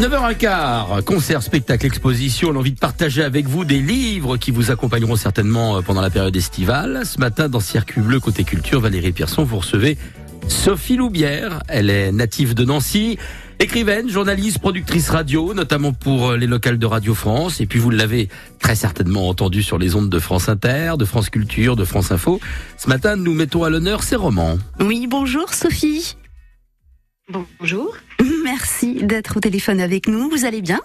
9h15, concert, spectacle, exposition. L'envie de partager avec vous des livres qui vous accompagneront certainement euh, pendant la période estivale. Ce matin, dans Circuit Bleu, côté culture, Valérie Pierson, vous recevez Sophie Loubière. Elle est native de Nancy. Écrivaine, journaliste, productrice radio, notamment pour euh, les locales de Radio France. Et puis vous l'avez très certainement entendu sur les ondes de France Inter, de France Culture, de France Info. Ce matin, nous mettons à l'honneur ses romans. Oui, bonjour Sophie. Bonjour. Merci d'être au téléphone avec nous. Vous allez bien?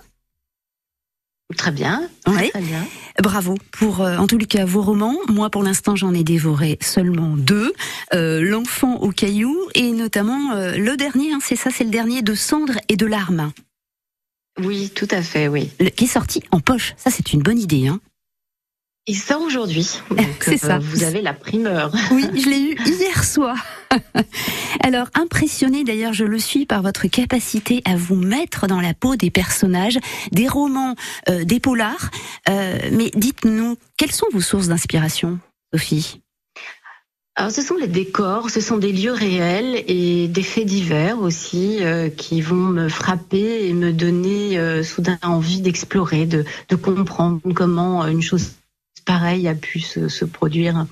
Très bien. Oui. Très bien. Bravo pour, euh, en les cas, vos romans. Moi, pour l'instant, j'en ai dévoré seulement deux. Euh, L'enfant au caillou et notamment euh, le dernier, hein, c'est ça, c'est le dernier de Cendre et de larmes, Oui, tout à fait, oui. le- qui est sorti en poche. Ça, c'est une bonne idée. Hein. Il sort aujourd'hui. C'est ça. Vous avez la primeur. Oui, je l'ai eu hier soir. Alors, impressionné d'ailleurs, je le suis par votre capacité à vous mettre dans la peau des personnages, des romans, euh, des polars. Euh, mais dites-nous, quelles sont vos sources d'inspiration, Sophie? Alors, ce sont les décors, ce sont des lieux réels et des faits divers aussi euh, qui vont me frapper et me donner soudain envie d'explorer, de, de comprendre comment une chose pareille a pu se, se produire.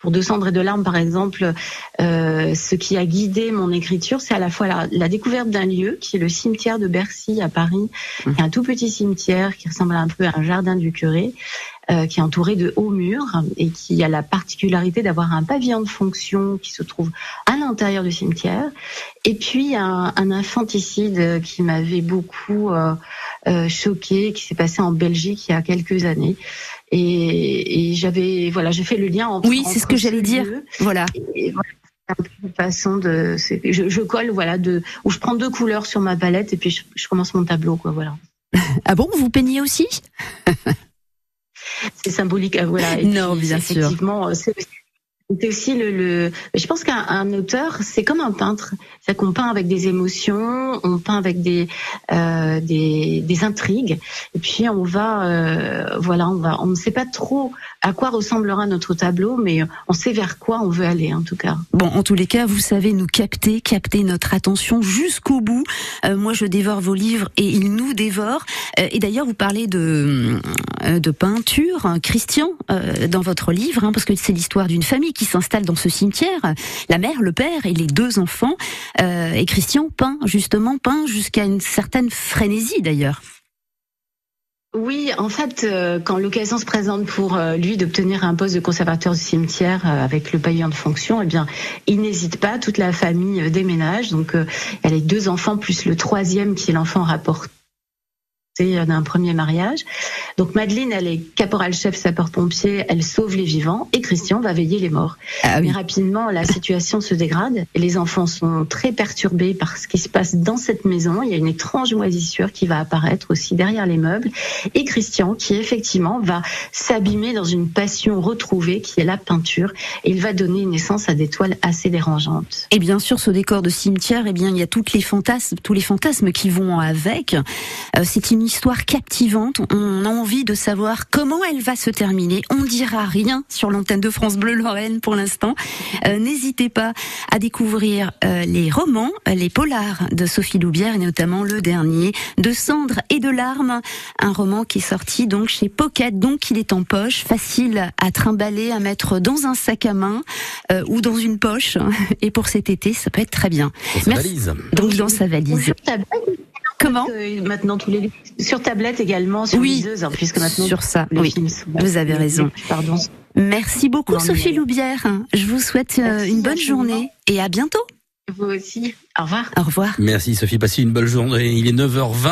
Pour Deux cendres et de larmes, par exemple, euh, ce qui a guidé mon écriture, c'est à la fois la, la découverte d'un lieu qui est le cimetière de Bercy à Paris, Mmh. qui est un tout petit cimetière qui ressemble un peu à un jardin du curé, euh, qui est entouré de hauts murs et qui a la particularité d'avoir un pavillon de fonction qui se trouve à l'intérieur du cimetière. Et puis un, un infanticide qui m'avait beaucoup euh, euh, choqué, qui s'est passé en Belgique il y a quelques années. Et, et j'avais, voilà, j'ai fait le lien entre. Oui, c'est ce que j'allais dire. Voilà. et voilà, une façon de, je, je colle, voilà, de, où je prends deux couleurs sur ma palette et puis je, je commence mon tableau, quoi, voilà. Ah bon, vous peignez aussi? C'est symbolique, euh, voilà. Et Non, puis, bien sûr. Effectivement, c'est aussi le, le. Je pense qu'un un auteur, c'est comme un peintre. C'est qu'on peint avec des émotions, on peint avec des euh, des, des intrigues, et puis on va, euh, voilà, on va, on ne sait pas trop à quoi ressemblera notre tableau, mais on sait vers quoi on veut aller, en tout cas. Bon, en tous les cas, vous savez nous capter, capter notre attention jusqu'au bout. Euh, moi, je dévore vos livres et ils nous dévorent. Euh, et d'ailleurs, vous parlez de, de peinture, hein, Christian, euh, dans votre livre, hein, parce que c'est l'histoire d'une famille qui s'installe dans ce cimetière. La mère, le père et les deux enfants. Euh, et Christian peint, justement, peint jusqu'à une certaine frénésie, d'ailleurs. Oui, en fait, euh, quand l'occasion se présente pour euh, lui d'obtenir un poste de conservateur du cimetière euh, avec le pavillon de fonction, eh bien, il n'hésite pas. Toute la famille euh, déménage. Donc, euh, elle a deux enfants plus le troisième qui est l'enfant rapporté euh, d'un premier mariage. Donc Madeleine, elle est caporal-chef sapeur-pompier, elle sauve les vivants et Christian va veiller les morts. Ah Mais rapidement, la situation se dégrade et les enfants sont très perturbés par ce qui se passe dans cette maison. Il y a une étrange moisissure qui va apparaître aussi derrière les meubles et Christian qui effectivement va s'abîmer dans une passion retrouvée qui est la peinture et il va donner naissance à des toiles assez dérangeantes. Et bien sûr, ce décor de cimetière, eh bien, il y a toutes les fantasmes, tous les fantasmes qui vont avec. Euh, c'est une histoire captivante. On a envie de savoir comment elle va se terminer. On dira rien sur l'antenne de France Bleu Lorraine pour l'instant. Euh, N'hésitez pas à découvrir euh, les romans, euh, les polars de Sophie Loubière et notamment le dernier de Cendre et de larmes, un roman qui est sorti donc chez Pocket, donc il est en poche, facile à trimballer, à mettre dans un sac à main euh, ou dans une poche. Et pour cet été, ça peut être très bien. Sa Merci. valise. Donc dans sa valise. Comment euh, maintenant tous les sur tablette également sur Oui. liseuse, hein, puisque maintenant Sur ça, les oui. films sont- Vous avez raison. Pardon. Merci beaucoup Non, mais- Sophie Loubière. Je vous souhaite euh, Merci une bonne journée et à bientôt. Vous aussi. Au revoir. Au revoir. Merci Sophie, passez une bonne journée. Il est 9h20.